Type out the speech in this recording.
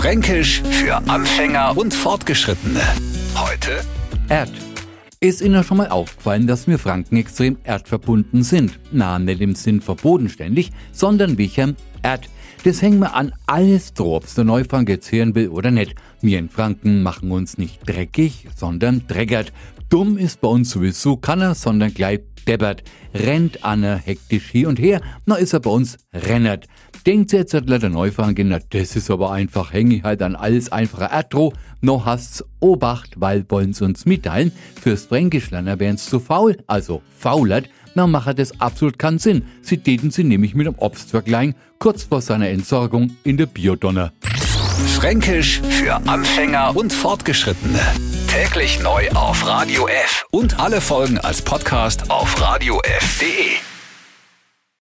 Fränkisch für Anfänger und Fortgeschrittene. Heute Erd. Ist Ihnen schon mal aufgefallen, dass wir Franken extrem erdverbunden sind? Na, nicht im Sinn verbodenständig, sondern wie ich am Erd. Das hängen wir an alles drauf, ob der Neufrank jetzt hören will oder nicht. Wir in Franken machen uns nicht dreckig, sondern dreckert. Dumm ist bei uns sowieso keiner, sondern gleich deppert. Rennt Anna hektisch hier und her, na ist er bei uns rennert. Denkt jetzt der Neufranke, na das ist aber einfach, hänge ich halt an alles einfacher Erdro. No hast's Obacht, weil wollen sie uns mitteilen. Fürs Fränkischlerner wären's zu faul, also faulert, na macht das absolut keinen Sinn. Sie täten sie nämlich mit dem Obst vergleichen, kurz vor seiner Entsorgung in der Biodonner. Fränkisch für Anfänger und Fortgeschrittene. Täglich neu auf Radio F und alle Folgen als Podcast auf radiof.de.